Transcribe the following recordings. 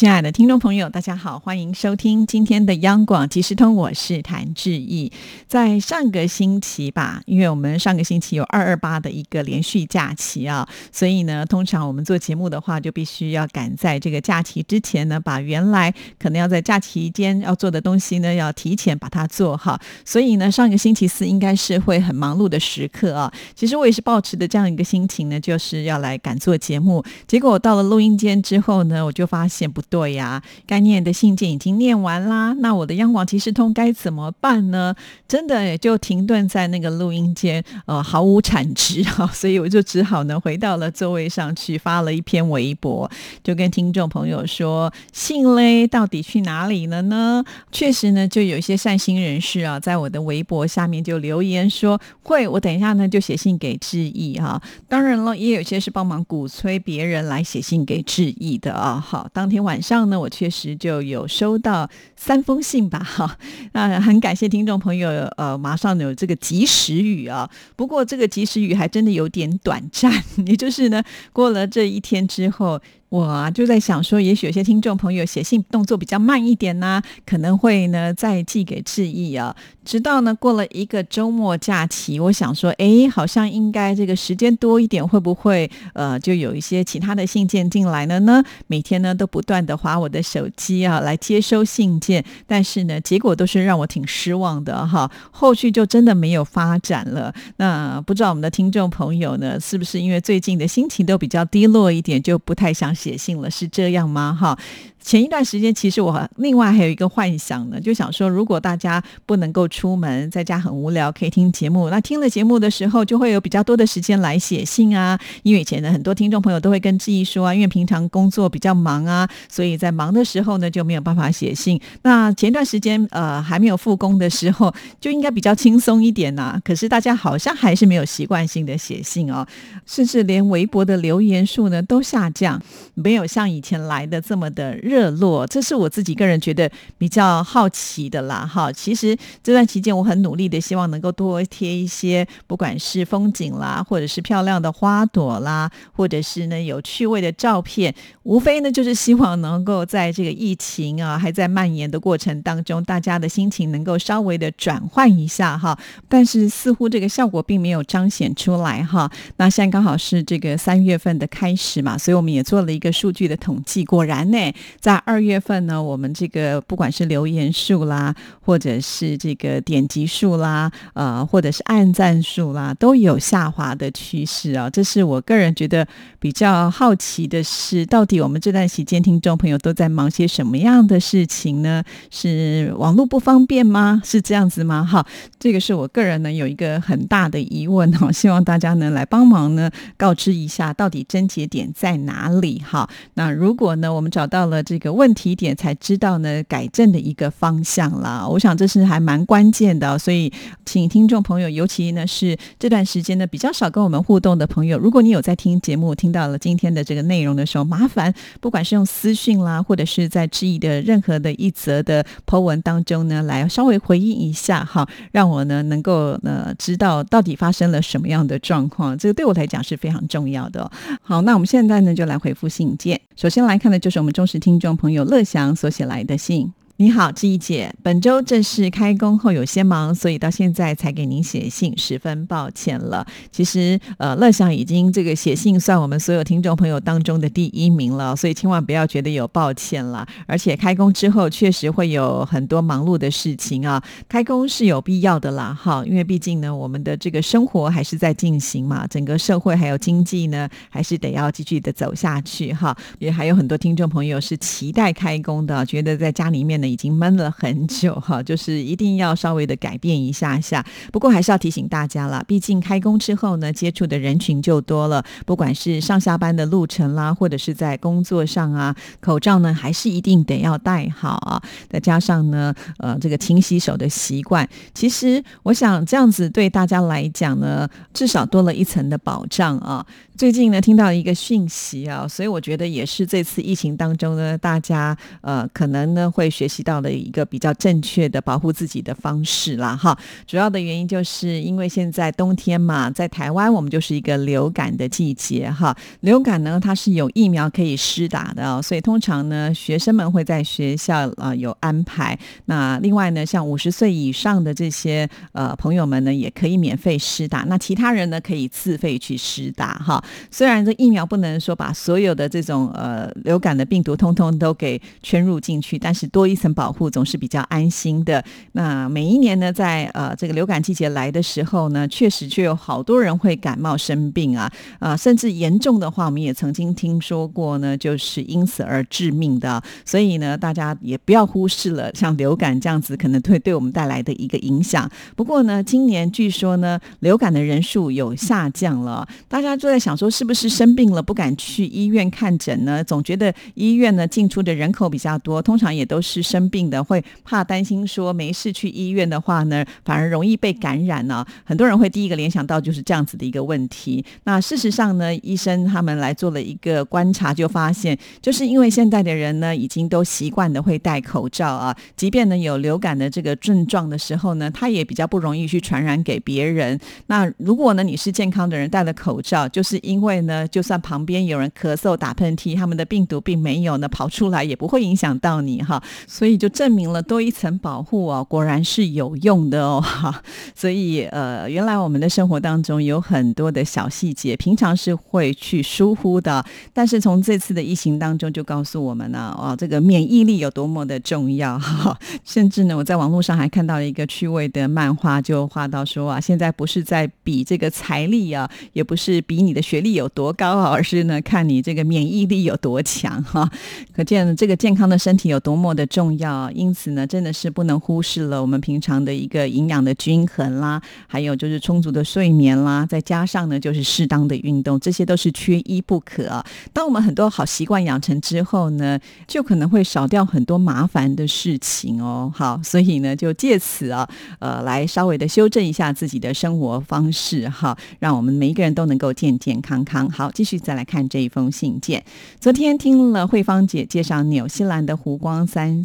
亲爱的听众朋友，大家好，欢迎收听今天的央广即时通，我是谭志毅。在上个星期吧，因为我们上个星期有二二八的一个连续假期啊，所以呢，通常我们做节目的话，就必须要赶在这个假期之前呢，把原来可能要在假期间要做的东西呢，要提前把它做好。所以呢，上个星期四应该是会很忙碌的时刻啊。其实我也是抱持的这样一个心情呢，就是要来赶做节目。结果我到了录音间之后呢，我就发现不。对呀，该念的信件已经念完啦。那我的央广即时通该怎么办呢？真的也就停顿在那个录音间，呃，毫无产值 哈。所以我就只好呢回到了座位上去，发了一篇微博，就跟听众朋友说，信嘞到底去哪里了呢？确实呢，就有一些善心人士啊，在我的微博下面就留言说，会，我等一下呢就写信给志毅哈。当然了，也有些是帮忙鼓吹别人来写信给志毅的啊。好，当天晚。上呢，我确实就有收到三封信吧，哈，那很感谢听众朋友，呃，马上有这个及时雨啊，不过这个及时雨还真的有点短暂，也就是呢，过了这一天之后。我就在想说，也许有些听众朋友写信动作比较慢一点呢，可能会呢再寄给志毅啊。直到呢过了一个周末假期，我想说，哎，好像应该这个时间多一点，会不会呃就有一些其他的信件进来了呢？每天呢都不断的划我的手机啊来接收信件，但是呢结果都是让我挺失望的哈。后续就真的没有发展了。那不知道我们的听众朋友呢，是不是因为最近的心情都比较低落一点，就不太想。写信了，是这样吗？哈。前一段时间，其实我另外还有一个幻想呢，就想说，如果大家不能够出门，在家很无聊，可以听节目。那听了节目的时候，就会有比较多的时间来写信啊。因为以前呢很多听众朋友都会跟志毅说啊，因为平常工作比较忙啊，所以在忙的时候呢，就没有办法写信。那前段时间呃还没有复工的时候，就应该比较轻松一点呐。可是大家好像还是没有习惯性的写信哦，甚至连微博的留言数呢都下降，没有像以前来的这么的。热络，这是我自己个人觉得比较好奇的啦。哈，其实这段期间我很努力的，希望能够多贴一些，不管是风景啦，或者是漂亮的花朵啦，或者是呢有趣味的照片，无非呢就是希望能够在这个疫情啊还在蔓延的过程当中，大家的心情能够稍微的转换一下哈。但是似乎这个效果并没有彰显出来哈。那现在刚好是这个三月份的开始嘛，所以我们也做了一个数据的统计，果然呢。在二月份呢，我们这个不管是留言数啦，或者是这个点击数啦，呃，或者是按赞数啦，都有下滑的趋势啊。这是我个人觉得比较好奇的是，到底我们这段时间听众朋友都在忙些什么样的事情呢？是网络不方便吗？是这样子吗？哈，这个是我个人呢有一个很大的疑问哈，希望大家呢来帮忙呢告知一下，到底症结点在哪里？哈，那如果呢我们找到了。这个问题点才知道呢，改正的一个方向啦。我想这是还蛮关键的，所以请听众朋友，尤其呢是这段时间呢比较少跟我们互动的朋友，如果你有在听节目，听到了今天的这个内容的时候，麻烦不管是用私讯啦，或者是在质疑的任何的一则的 po 文当中呢，来稍微回应一下哈，让我呢能够呢知道到底发生了什么样的状况，这个对我来讲是非常重要的。好，那我们现在呢就来回复信件，首先来看的就是我们忠实听。众朋友乐祥所写来的信。你好，志怡姐，本周正式开工后有些忙，所以到现在才给您写信，十分抱歉了。其实，呃，乐享已经这个写信算我们所有听众朋友当中的第一名了，所以千万不要觉得有抱歉了。而且开工之后确实会有很多忙碌的事情啊，开工是有必要的啦，哈，因为毕竟呢，我们的这个生活还是在进行嘛，整个社会还有经济呢，还是得要继续的走下去哈。也还有很多听众朋友是期待开工的，觉得在家里面呢。已经闷了很久哈，就是一定要稍微的改变一下下。不过还是要提醒大家了，毕竟开工之后呢，接触的人群就多了，不管是上下班的路程啦，或者是在工作上啊，口罩呢还是一定得要戴好啊。再加上呢，呃，这个勤洗手的习惯，其实我想这样子对大家来讲呢，至少多了一层的保障啊。最近呢，听到一个讯息啊，所以我觉得也是这次疫情当中呢，大家呃可能呢会学习到了一个比较正确的保护自己的方式啦。哈。主要的原因就是因为现在冬天嘛，在台湾我们就是一个流感的季节哈。流感呢，它是有疫苗可以施打的，所以通常呢，学生们会在学校啊有安排。那另外呢，像五十岁以上的这些呃朋友们呢，也可以免费施打。那其他人呢，可以自费去施打哈。虽然这疫苗不能说把所有的这种呃流感的病毒通通都给圈入进去，但是多一层保护总是比较安心的。那每一年呢，在呃这个流感季节来的时候呢，确实就有好多人会感冒生病啊啊，甚至严重的话，我们也曾经听说过呢，就是因此而致命的。所以呢，大家也不要忽视了像流感这样子可能会对我们带来的一个影响。不过呢，今年据说呢，流感的人数有下降了，大家都在想。说是不是生病了不敢去医院看诊呢？总觉得医院呢进出的人口比较多，通常也都是生病的，会怕担心说没事去医院的话呢，反而容易被感染呢。很多人会第一个联想到就是这样子的一个问题。那事实上呢，医生他们来做了一个观察，就发现就是因为现在的人呢已经都习惯的会戴口罩啊，即便呢有流感的这个症状的时候呢，他也比较不容易去传染给别人。那如果呢你是健康的人戴了口罩，就是因为呢，就算旁边有人咳嗽、打喷嚏，他们的病毒并没有呢跑出来，也不会影响到你哈。所以就证明了多一层保护哦，果然是有用的哦哈。所以呃，原来我们的生活当中有很多的小细节，平常是会去疏忽的，但是从这次的疫情当中就告诉我们呢，哦，这个免疫力有多么的重要哈。甚至呢，我在网络上还看到了一个趣味的漫画，就画到说啊，现在不是在比这个财力啊，也不是比你的学。历有多高啊？而是呢，看你这个免疫力有多强哈。可见这个健康的身体有多么的重要。因此呢，真的是不能忽视了我们平常的一个营养的均衡啦，还有就是充足的睡眠啦，再加上呢，就是适当的运动，这些都是缺一不可。当我们很多好习惯养成之后呢，就可能会少掉很多麻烦的事情哦。好，所以呢，就借此啊，呃，来稍微的修正一下自己的生活方式哈，让我们每一个人都能够健健康。康好，继续再来看这一封信件。昨天听了慧芳姐介绍纽西兰的湖光山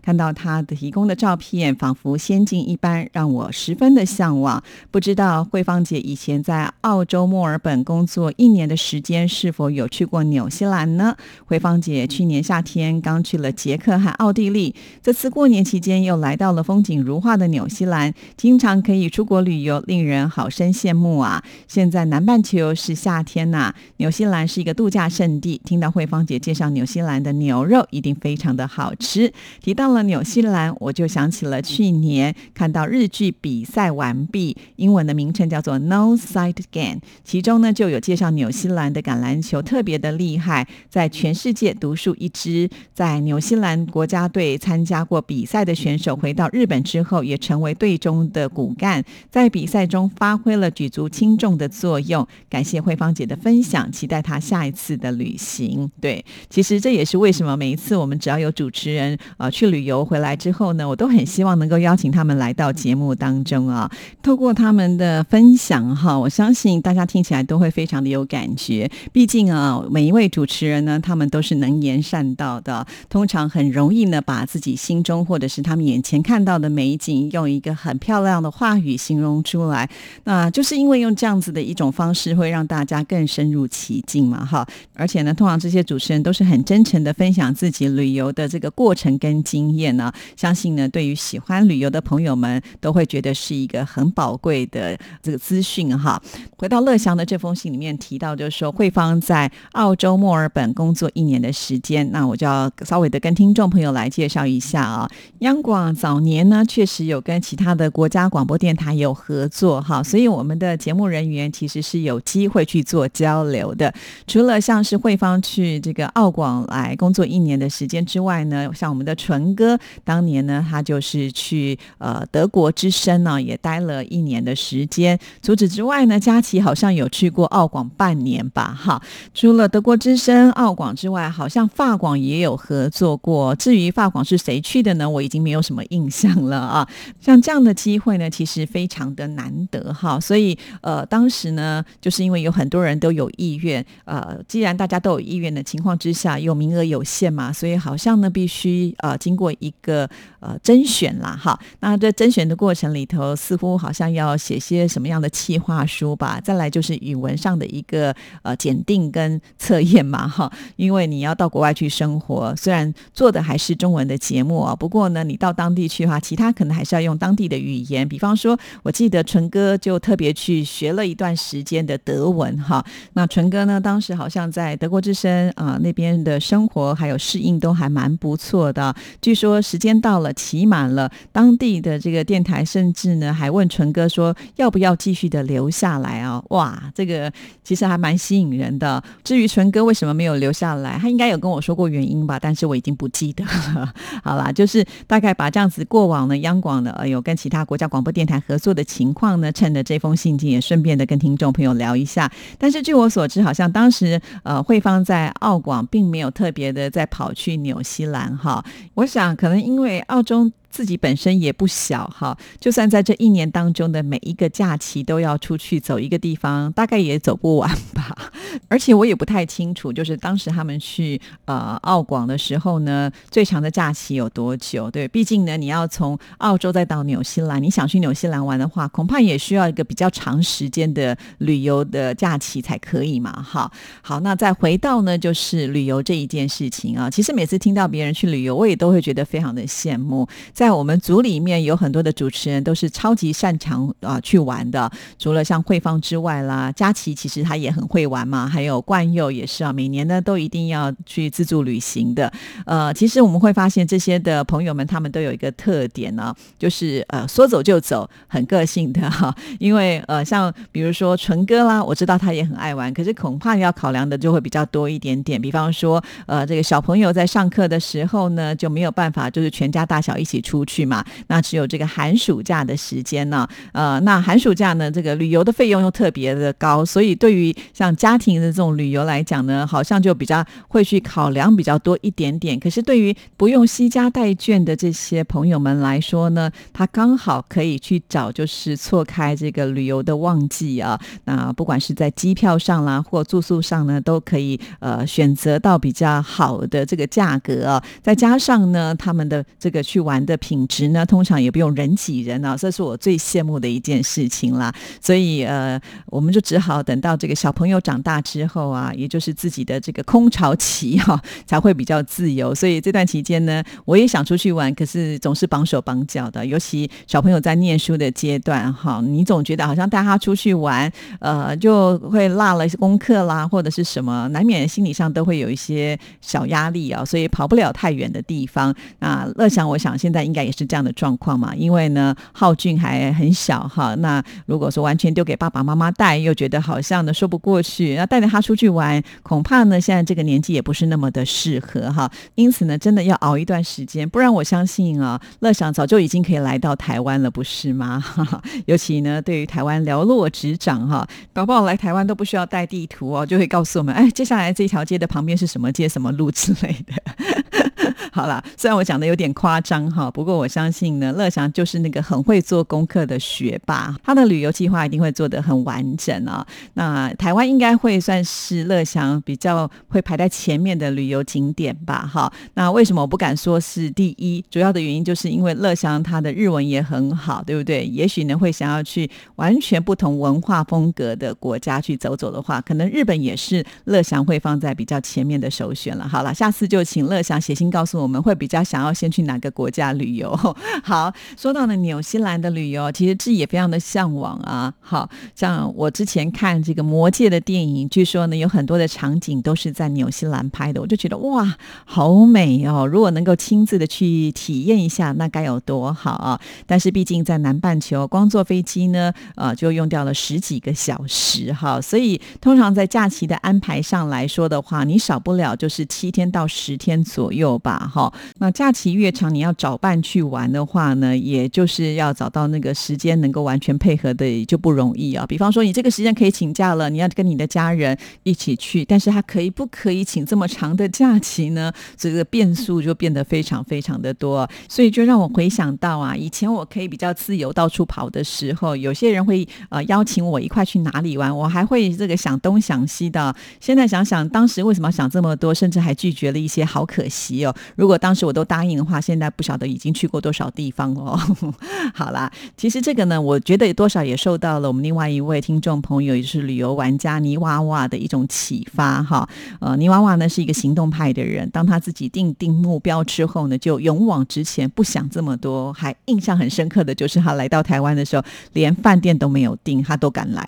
看到她的提供的照片，仿佛仙境一般，让我十分的向往。不知道慧芳姐以前在澳洲墨尔本工作一年的时间，是否有去过纽西兰呢？慧芳姐去年夏天刚去了捷克和奥地利，这次过年期间又来到了风景如画的纽西兰，经常可以出国旅游，令人好生羡慕啊！现在南半球是夏。天呐，纽西兰是一个度假胜地。听到慧芳姐介绍纽西兰的牛肉一定非常的好吃。提到了纽西兰，我就想起了去年看到日剧比赛完毕，英文的名称叫做 No Side Game，其中呢就有介绍纽西兰的橄榄球特别的厉害，在全世界独树一帜。在纽西兰国家队参加过比赛的选手回到日本之后，也成为队中的骨干，在比赛中发挥了举足轻重的作用。感谢慧芳。姐的分享，期待她下一次的旅行。对，其实这也是为什么每一次我们只要有主持人去旅游回来之后呢，我都很希望能够邀请他们来到节目当中啊。透过他们的分享哈，我相信大家听起来都会非常的有感觉。毕竟啊，每一位主持人呢，他们都是能言善道的，通常很容易呢把自己心中或者是他们眼前看到的美景，用一个很漂亮的话语形容出来。那就是因为用这样子的一种方式，会让大家。更深入其境嘛，哈！而且呢，通常这些主持人都是很真诚的分享自己旅游的这个过程跟经验呢。相信呢，对于喜欢旅游的朋友们，都会觉得是一个很宝贵的这个资讯哈。回到乐祥的这封信里面提到，就是说慧芳在澳洲墨尔本工作一年的时间，那我就要稍微的跟听众朋友来介绍一下啊。央广早年呢，确实有跟其他的国家广播电台有合作哈，所以我们的节目人员其实是有机会去做。交流的，除了像是慧芳去这个澳广来工作一年的时间之外呢，像我们的纯哥，当年呢，他就是去呃德国之声呢，也待了一年的时间。除此之外呢，佳琪好像有去过澳广半年吧？哈，除了德国之声、澳广之外，好像法广也有合作过。至于法广是谁去的呢？我已经没有什么印象了啊。像这样的机会呢，其实非常的难得哈。所以呃，当时呢，就是因为有很多人都有意愿，呃，既然大家都有意愿的情况之下，又名额有限嘛，所以好像呢，必须呃经过一个呃甄选啦，哈。那在甄选的过程里头，似乎好像要写些什么样的企划书吧。再来就是语文上的一个呃检定跟测验嘛，哈。因为你要到国外去生活，虽然做的还是中文的节目啊，不过呢，你到当地去的话，其他可能还是要用当地的语言。比方说，我记得纯哥就特别去学了一段时间的德文，哈。那纯哥呢，当时好像在德国之声啊那边的生活还有适应都还蛮不错的。据说时间到了，期满了，当地的这个电台甚至呢还问纯哥说要不要继续的留下来啊？哇，这个其实还蛮吸引人的。至于纯哥为什么没有留下来，他应该有跟我说过原因吧，但是我已经不记得了。好啦，就是大概把这样子过往呢央广的呃有跟其他国家广播电台合作的情况呢，趁着这封信件也顺便的跟听众朋友聊一下。但是据我所知，好像当时呃慧芳在澳广并没有特别的在跑去纽西兰哈。我想可能因为澳洲。自己本身也不小哈，就算在这一年当中的每一个假期都要出去走一个地方，大概也走不完吧。而且我也不太清楚，就是当时他们去呃澳广的时候呢，最长的假期有多久？对，毕竟呢，你要从澳洲再到纽西兰，你想去纽西兰玩的话，恐怕也需要一个比较长时间的旅游的假期才可以嘛。哈，好，那再回到呢，就是旅游这一件事情啊，其实每次听到别人去旅游，我也都会觉得非常的羡慕。在在我们组里面有很多的主持人都是超级擅长啊去玩的，除了像慧芳之外啦，佳琪其实他也很会玩嘛，还有冠佑也是啊，每年呢都一定要去自助旅行的。呃，其实我们会发现这些的朋友们，他们都有一个特点呢，就是呃说走就走，很个性的 哈。因为呃像比如说纯哥啦，我知道他也很爱玩，可是恐怕要考量的就会比较多一点点。比方说呃这个小朋友在上课的时候呢，就没有办法就是全家大小一起出。出去嘛？那只有这个寒暑假的时间呢？呃，那寒暑假呢？这个旅游的费用又特别的高，所以对于像家庭的这种旅游来讲呢，好像就比较会去考量比较多一点点。可是对于不用惜家带眷的这些朋友们来说呢，他刚好可以去找，就是错开这个旅游的旺季啊。那不管是在机票上啦，或住宿上呢，都可以呃选择到比较好的这个价格啊。再加上呢，他们的这个去玩的。品质呢，通常也不用人挤人啊，这是我最羡慕的一件事情啦。所以呃，我们就只好等到这个小朋友长大之后啊，也就是自己的这个空巢期哈，才会比较自由。所以这段期间呢，我也想出去玩，可是总是绑手绑脚的。尤其小朋友在念书的阶段哈，你总觉得好像带他出去玩，呃，就会落了功课啦，或者是什么，难免心理上都会有一些小压力啊。所以跑不了太远的地方。那乐祥，我想现在应该也是这样的状况嘛，因为呢，浩俊还很小哈。那如果说完全丢给爸爸妈妈带，又觉得好像呢说不过去。那带着他出去玩，恐怕呢现在这个年纪也不是那么的适合哈。因此呢，真的要熬一段时间，不然我相信啊，乐享早就已经可以来到台湾了，不是吗？尤其呢，对于台湾寥落指掌哈，宝宝来台湾都不需要带地图哦，就会告诉我们，哎，接下来这条街的旁边是什么街、什么路之类的。好了，虽然我讲的有点夸张哈，不过我相信呢，乐祥就是那个很会做功课的学霸，他的旅游计划一定会做得很完整啊。那台湾应该会算是乐祥比较会排在前面的旅游景点吧？哈，那为什么我不敢说是第一？主要的原因就是因为乐祥他的日文也很好，对不对？也许呢会想要去完全不同文化风格的国家去走走的话，可能日本也是乐祥会放在比较前面的首选了。好了，下次就请乐祥写信。告诉我我们会比较想要先去哪个国家旅游？好，说到了纽西兰的旅游，其实自己也非常的向往啊。好像我之前看这个《魔戒》的电影，据说呢有很多的场景都是在纽西兰拍的，我就觉得哇，好美哦！如果能够亲自的去体验一下，那该有多好啊！但是毕竟在南半球，光坐飞机呢，呃，就用掉了十几个小时哈。所以通常在假期的安排上来说的话，你少不了就是七天到十天左右吧。哈。那假期越长，你要找伴去玩的话呢，也就是要找到那个时间能够完全配合的，也就不容易啊。比方说，你这个时间可以请假了，你要跟你的家人一起去，但是他可以不可以请这么长的假期呢？这个变数就变得非常非常的多，所以就让我回想到啊，以前我可以比较自由到处跑的时候，有些人会呃邀请我一块去哪里玩，我还会这个想东想西的。现在想想，当时为什么想这么多，甚至还拒绝了一些，好可惜哦。如果当时我都答应的话，现在不晓得已经去过多少地方哦。好啦，其实这个呢，我觉得多少也受到了我们另外一位听众朋友，也是旅游玩家泥娃娃的一种启发哈。呃，泥娃娃呢是一个行动派的人，当他自己定定目标之后呢，就勇往直前，不想这么多。还印象很深刻的就是他来到台湾的时候，连饭店都没有订，他都敢来。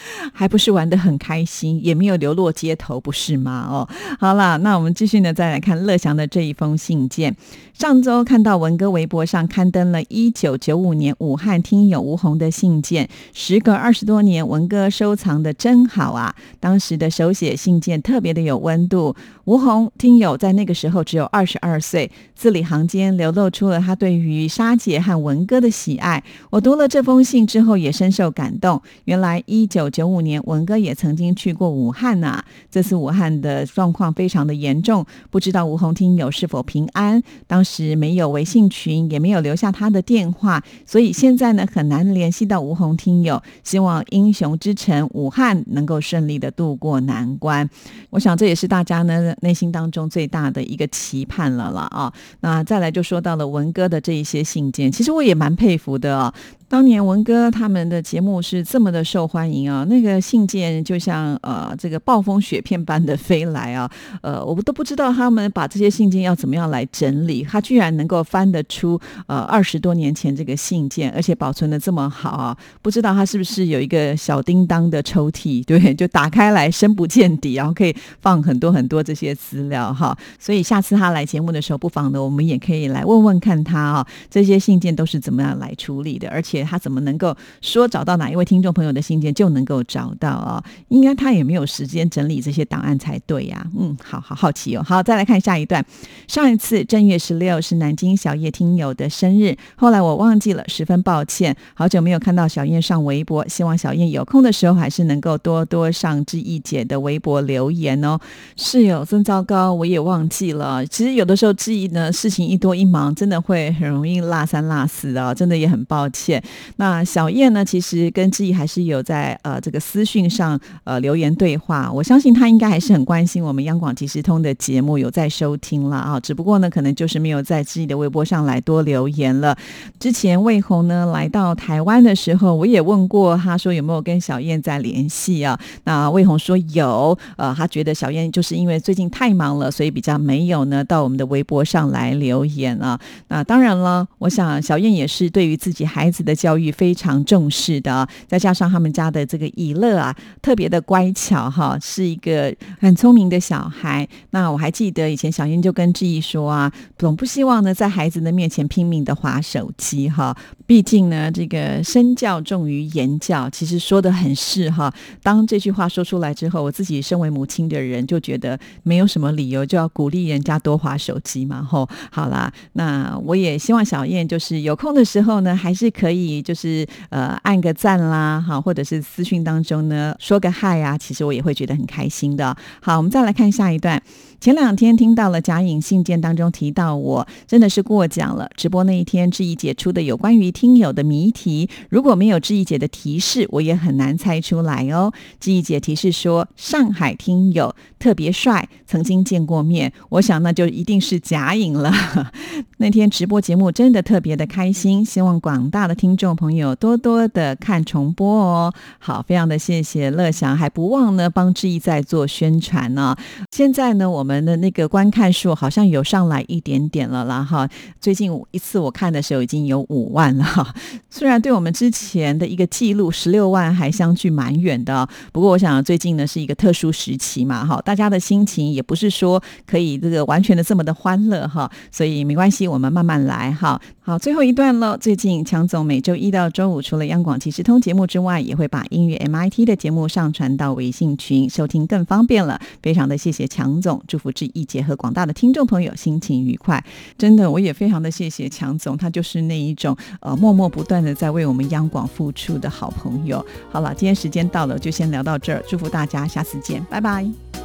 还不是玩的很开心，也没有流落街头，不是吗？哦，好了，那我们继续呢，再来看乐祥的这一封信件。上周看到文哥微博上刊登了一九九五年武汉听友吴红的信件，时隔二十多年，文哥收藏的真好啊！当时的手写信件特别的有温度。吴红听友在那个时候只有二十二岁，字里行间流露出了他对于沙姐和文哥的喜爱。我读了这封信之后，也深受感动。原来一九九五年文哥也曾经去过武汉呐，这次武汉的状况非常的严重，不知道吴红听友是否平安？当时没有微信群，也没有留下他的电话，所以现在呢很难联系到吴红听友。希望英雄之城武汉能够顺利的度过难关。我想这也是大家呢。内心当中最大的一个期盼了了啊，那再来就说到了文哥的这一些信件，其实我也蛮佩服的啊。当年文哥他们的节目是这么的受欢迎啊，那个信件就像呃这个暴风雪片般的飞来啊，呃我们都不知道他们把这些信件要怎么样来整理，他居然能够翻得出呃二十多年前这个信件，而且保存的这么好啊，不知道他是不是有一个小叮当的抽屉，对，就打开来深不见底，然后可以放很多很多这些资料哈，所以下次他来节目的时候，不妨呢我们也可以来问问看他啊，这些信件都是怎么样来处理的，而且。他怎么能够说找到哪一位听众朋友的信件就能够找到啊？应该他也没有时间整理这些档案才对呀。嗯，好好好奇哦。好，再来看下一段。上一次正月十六是南京小叶听友的生日，后来我忘记了，十分抱歉。好久没有看到小燕上微博，希望小燕有空的时候还是能够多多上志毅姐的微博留言哦。是有真糟糕，我也忘记了。其实有的时候志毅呢，事情一多一忙，真的会很容易落三落四的，真的也很抱歉。那小燕呢？其实跟志毅还是有在呃这个私讯上呃留言对话。我相信他应该还是很关心我们央广即时通的节目，有在收听了啊。只不过呢，可能就是没有在志毅的微博上来多留言了。之前魏红呢来到台湾的时候，我也问过他说有没有跟小燕在联系啊？那魏红说有，呃，他觉得小燕就是因为最近太忙了，所以比较没有呢到我们的微博上来留言啊。那当然了，我想小燕也是对于自己孩子的教。育非常重视的，再加上他们家的这个以乐啊，特别的乖巧哈，是一个很聪明的小孩。那我还记得以前小英就跟志毅说啊，总不希望呢在孩子的面前拼命的划手机哈。毕竟呢，这个身教重于言教，其实说的很是哈。当这句话说出来之后，我自己身为母亲的人就觉得没有什么理由就要鼓励人家多划手机嘛。吼，好啦，那我也希望小燕就是有空的时候呢，还是可以。就是呃按个赞啦，哈，或者是私讯当中呢说个嗨啊，其实我也会觉得很开心的。好，我们再来看下一段。前两天听到了贾颖信件当中提到我，真的是过奖了。直播那一天，志毅姐出的有关于听友的谜题，如果没有志毅姐的提示，我也很难猜出来哦。志毅姐提示说上海听友特别帅，曾经见过面，我想那就一定是贾颖了。那天直播节目真的特别的开心，希望广大的听众朋友多多的看重播哦。好，非常的谢谢乐祥，还不忘呢帮志毅在做宣传呢。现在呢，我们。们的那个观看数好像有上来一点点了啦哈，最近一次我看的时候已经有五万了哈，虽然对我们之前的一个记录十六万还相距蛮远的，不过我想最近呢是一个特殊时期嘛哈，大家的心情也不是说可以这个完全的这么的欢乐哈，所以没关系，我们慢慢来哈。好，最后一段了，最近强总每周一到周五，除了央广即时通节目之外，也会把音乐 MIT 的节目上传到微信群，收听更方便了。非常的谢谢强总，祝志毅姐和广大的听众朋友心情愉快。真的，我也非常的谢谢强总，他就是那一种呃默默不断的在为我们央广付出的好朋友。好了，今天时间到了，就先聊到这儿，祝福大家，下次见，拜拜。